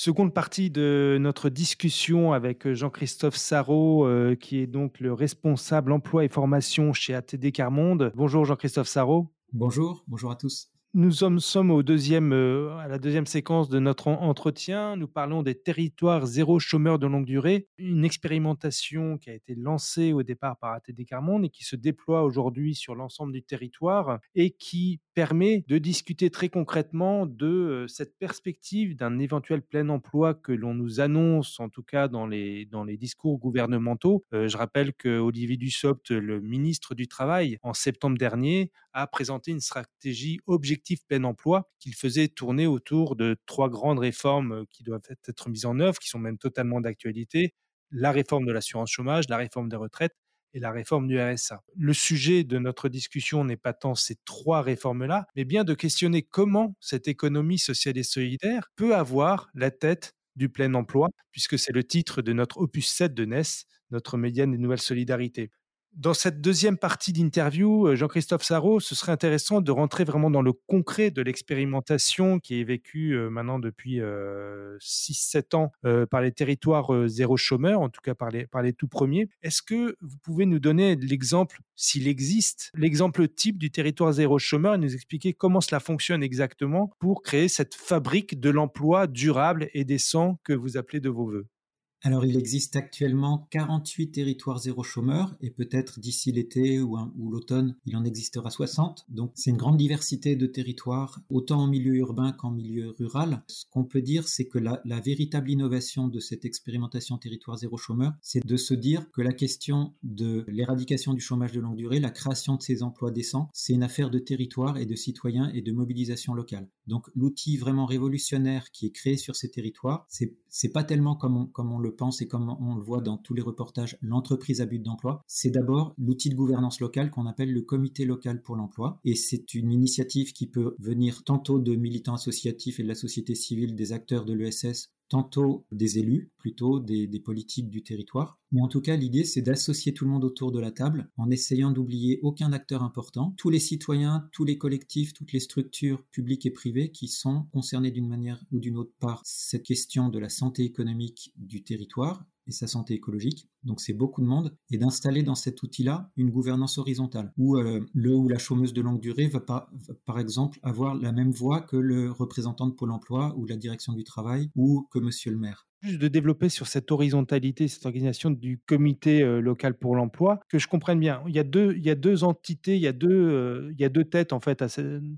Seconde partie de notre discussion avec Jean-Christophe Sarrault, euh, qui est donc le responsable emploi et formation chez ATD Carmonde. Bonjour Jean-Christophe Sarrault. Bonjour, bonjour à tous. Nous sommes, sommes au deuxième, euh, à la deuxième séquence de notre entretien. Nous parlons des territoires zéro chômeur de longue durée, une expérimentation qui a été lancée au départ par ATD Carmonde et qui se déploie aujourd'hui sur l'ensemble du territoire et qui permet de discuter très concrètement de euh, cette perspective d'un éventuel plein emploi que l'on nous annonce, en tout cas dans les, dans les discours gouvernementaux. Euh, je rappelle que Olivier Dussopt, le ministre du Travail, en septembre dernier, a présenté une stratégie objectif plein emploi qu'il faisait tourner autour de trois grandes réformes euh, qui doivent être mises en œuvre, qui sont même totalement d'actualité. La réforme de l'assurance chômage, la réforme des retraites et la réforme du RSA. Le sujet de notre discussion n'est pas tant ces trois réformes-là, mais bien de questionner comment cette économie sociale et solidaire peut avoir la tête du plein emploi, puisque c'est le titre de notre opus 7 de NES, notre médiane des nouvelles solidarités. Dans cette deuxième partie d'interview, euh, Jean-Christophe Sarrault, ce serait intéressant de rentrer vraiment dans le concret de l'expérimentation qui est vécue euh, maintenant depuis 6-7 euh, ans par les territoires zéro chômeur, en tout cas par les, par les tout premiers. Est-ce que vous pouvez nous donner l'exemple, s'il existe, l'exemple type du territoire zéro chômeur et nous expliquer comment cela fonctionne exactement pour créer cette fabrique de l'emploi durable et décent que vous appelez de vos voeux? Alors, il existe actuellement 48 territoires zéro chômeur et peut-être d'ici l'été ou, l'automne, il en existera 60. Donc, c'est une grande diversité de territoires, autant en milieu urbain qu'en milieu rural. Ce qu'on peut dire, c'est que la, véritable innovation de cette expérimentation territoire zéro chômeur, c'est de se dire que la question de l'éradication du chômage de longue durée, la création de ces emplois décents, c'est une affaire de territoire et de citoyens et de mobilisation locale. Donc, l'outil vraiment révolutionnaire qui est créé sur ces territoires, c'est pas tellement comme on le pense et comme on le voit dans tous les reportages, l'entreprise à but d'emploi. C'est d'abord l'outil de gouvernance locale qu'on appelle le comité local pour l'emploi. Et c'est une initiative qui peut venir tantôt de militants associatifs et de la société civile, des acteurs de l'ESS, tantôt des élus, plutôt des, politiques du territoire. Mais en tout cas, l'idée, c'est d'associer tout le monde autour de la table en essayant d'oublier aucun acteur important, tous les citoyens, tous les collectifs, toutes les structures publiques et privées qui sont concernés d'une manière ou d'une autre par cette question de la santé économique du territoire et sa santé écologique. Donc c'est beaucoup de monde et d'installer dans cet outil-là une gouvernance horizontale où euh, le ou la chômeuse de longue durée va, pas, par exemple avoir la même voix que le représentant de Pôle Emploi ou la direction du travail ou que Monsieur le maire. Juste de développer sur cette horizontalité, cette organisation du comité euh, local pour l'emploi, que je comprenne bien. Il y a deux, il y a deux entités, il y a deux, euh, il y a deux têtes en fait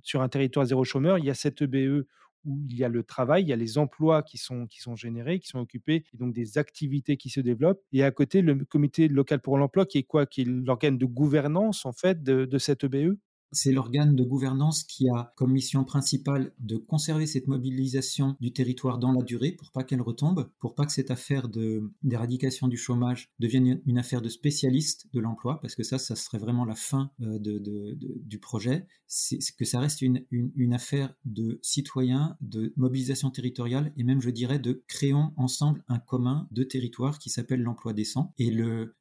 sur un territoire zéro chômeur. Il y a cette EBE où il y a le travail, il y a les emplois qui sont, générés, qui sont occupés, et donc des activités qui se développent. Et à côté, le comité local pour l'emploi, qui est quoi? Qui l'organe de gouvernance, en fait, de, de cette EBE c'est l'organe de gouvernance qui a comme mission principale de conserver cette mobilisation du territoire dans la durée pour pas qu'elle retombe, pour pas que cette affaire d'éradication du chômage devienne une affaire de spécialistes de l'emploi, parce que ça, ça serait vraiment la fin euh, du projet. C'est que ça reste une, affaire de citoyens, de mobilisation territoriale et même, je dirais, de créons ensemble un commun de territoire qui s'appelle l'emploi décent. Et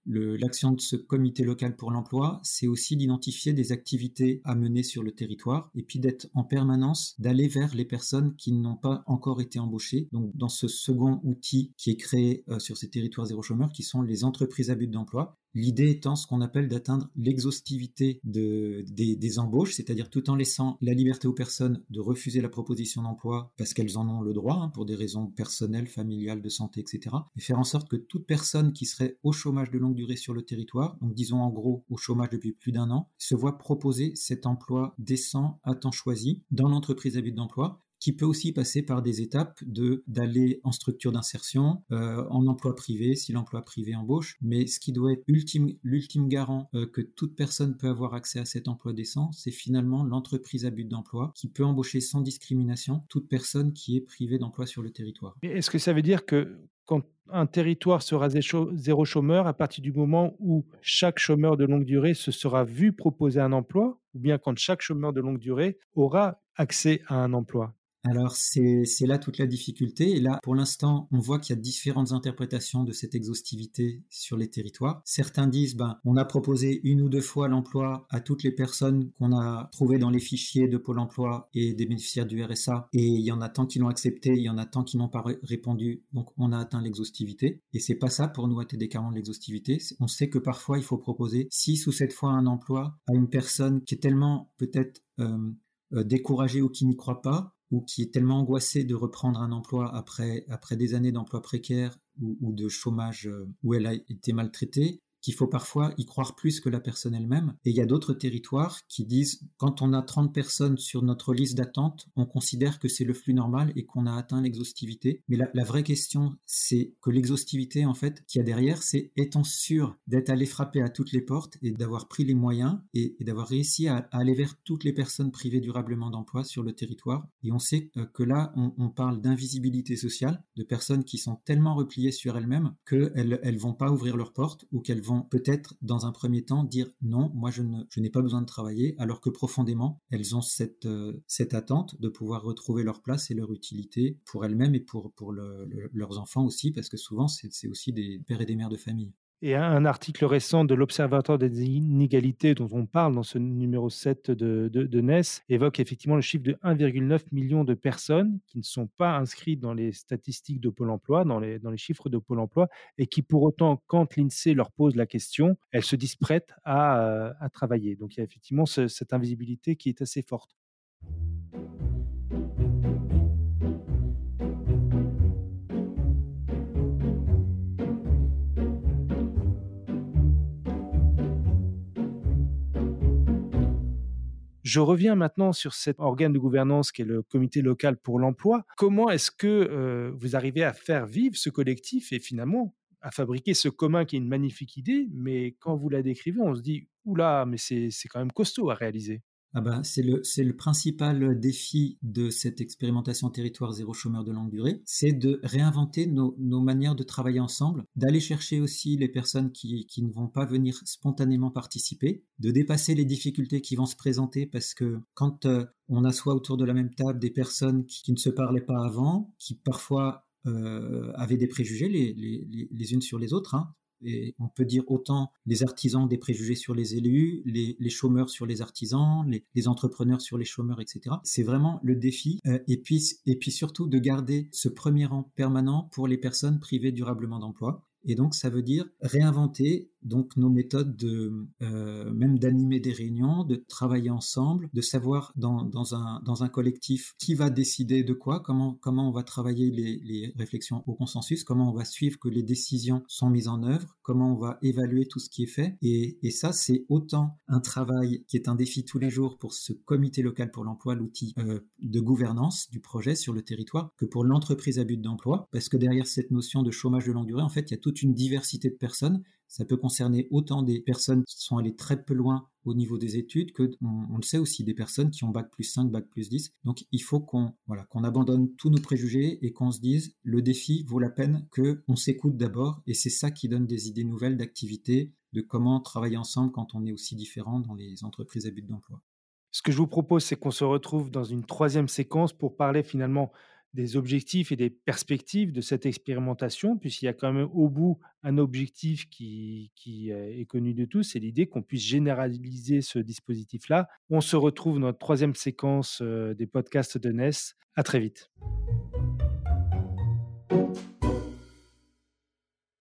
l'action de ce comité local pour l'emploi, c'est aussi d'identifier des activités à mener sur le territoire et puis d'être en permanence, d'aller vers les personnes qui n'ont pas encore été embauchées. Donc dans ce second outil qui est créé euh, sur ces territoires zéro chômeur, qui sont les entreprises à but d'emploi, L'idée étant ce qu'on appelle d'atteindre l'exhaustivité de, des, embauches, c'est-à-dire tout en laissant la liberté aux personnes de refuser la proposition d'emploi parce qu'elles en ont le droit, hein, pour des raisons personnelles, familiales, de santé, etc. Et faire en sorte que toute personne qui serait au chômage de longue durée sur le territoire, donc disons en gros au chômage depuis plus d'un an, se voit proposer cet emploi décent à temps choisi dans l'entreprise à but d'emploi qui peut aussi passer par des étapes de d'aller en structure d'insertion, euh, en emploi privé si l'emploi privé embauche, mais ce qui doit être ultime l'ultime garant euh, que toute personne peut avoir accès à cet emploi décent, c'est finalement l'entreprise à but d'emploi qui peut embaucher sans discrimination toute personne qui est privée d'emploi sur le territoire. Est-ce que ça veut dire que quand un territoire sera zéro chômeur à partir du moment où chaque chômeur de longue durée se sera vu proposer un emploi ou bien quand chaque chômeur de longue durée aura accès à un emploi? Alors c'est là toute la difficulté. Et là, pour l'instant, on voit qu'il y a différentes interprétations de cette exhaustivité sur les territoires. Certains disent, ben, on a proposé une ou deux fois l'emploi à toutes les personnes qu'on a trouvées dans les fichiers de Pôle Emploi et des bénéficiaires du RSA. Et il y en a tant qui l'ont accepté, il y en a tant qui n'ont pas répondu. Donc on a atteint l'exhaustivité. Et c'est pas ça pour nous à TD 40 l'exhaustivité. On sait que parfois il faut proposer six ou sept fois un emploi à une personne qui est tellement peut-être euh, euh, découragée ou qui n'y croit pas ou qui est tellement angoissée de reprendre un emploi après, des années d'emploi précaire ou, ou, de chômage euh, où elle a été maltraitée, qu'il faut parfois y croire plus que la personne elle-même. Et il y a d'autres territoires qui disent, quand on a 30 personnes sur notre liste d'attente, on considère que c'est le flux normal et qu'on a atteint l'exhaustivité. Mais la, vraie question, c'est que l'exhaustivité, en fait, qu'il y a derrière, c'est étant sûr d'être allé frapper à toutes les portes et d'avoir pris les moyens et, d'avoir réussi à, aller vers toutes les personnes privées durablement d'emploi sur le territoire? Et on sait euh, que là, on, parle d'invisibilité sociale, de personnes qui sont tellement repliées sur elles-mêmes qu'elles ne vont pas ouvrir leurs portes ou qu'elles vont peut-être dans un premier temps dire non, moi je, n'ai pas besoin de travailler, alors que profondément elles ont cette, euh, cette attente de pouvoir retrouver leur place et leur utilité pour elles-mêmes et pour, pour leurs enfants aussi, parce que souvent c'est aussi des pères et des mères de famille. Et un article récent de l'Observatoire des inégalités dont on parle dans ce numéro 7 de, de, NES évoque effectivement le chiffre de 1,9 million de personnes qui ne sont pas inscrites dans les statistiques de Pôle emploi, dans les, dans les chiffres de Pôle emploi, et qui pour autant, quand l'INSEE leur pose la question, elles se disent prêtes à, à travailler. Donc il y a effectivement cette invisibilité qui est assez forte. Je reviens maintenant sur cet organe de gouvernance qui est le comité local pour l'emploi. Comment est-ce que euh, vous arrivez à faire vivre ce collectif et finalement à fabriquer ce commun qui est une magnifique idée, mais quand vous la décrivez, on se dit, oula, mais c'est quand même costaud à réaliser ah ben, c'est le, le principal défi de cette expérimentation territoire zéro chômeur de longue durée, c'est de réinventer nos, nos, manières de travailler ensemble, d'aller chercher aussi les personnes qui, qui ne vont pas venir spontanément participer, de dépasser les difficultés qui vont se présenter parce que quand euh, on assoit autour de la même table des personnes qui, ne se parlaient pas avant, qui parfois euh, avaient des préjugés les, les, les, unes sur les autres, hein, et on peut dire autant les artisans des préjugés sur les élus, les, chômeurs sur les artisans, les, entrepreneurs sur les chômeurs, etc. C'est vraiment le défi. Euh, et, puis, et puis surtout de garder ce premier rang permanent pour les personnes privées durablement d'emploi. Et donc, ça veut dire réinventer donc nos méthodes de euh, même d'animer des réunions, de travailler ensemble, de savoir dans, dans, un, dans un collectif qui va décider de quoi, comment, comment on va travailler les, réflexions au consensus, comment on va suivre que les décisions sont mises en œuvre, comment on va évaluer tout ce qui est fait. Et, et ça, c'est autant un travail qui est un défi tous les jours pour ce comité local pour l'emploi, l'outil euh, de gouvernance du projet sur le territoire, que pour l'entreprise à but d'emploi, parce que derrière cette notion de chômage de longue durée, en fait, il y a toute une diversité de personnes ça peut concerner autant des personnes qui sont allées très peu loin au niveau des études que, on, le sait aussi, des personnes qui ont bac plus 5, bac plus 10. Donc il faut qu'on abandonne tous nos préjugés et qu'on se dise le défi vaut la peine qu'on s'écoute d'abord et c'est ça qui donne des idées nouvelles d'activités, de comment travailler ensemble quand on est aussi différent dans les entreprises à but d'emploi. Ce que je vous propose, c'est qu'on se retrouve dans une troisième séquence pour parler finalement des objectifs et des perspectives de cette expérimentation, puisqu'il y a quand même au bout un objectif qui, qui est connu de tous, c'est l'idée qu'on puisse généraliser ce dispositif-là. On se retrouve dans notre troisième séquence euh, des podcasts de NES. À très vite.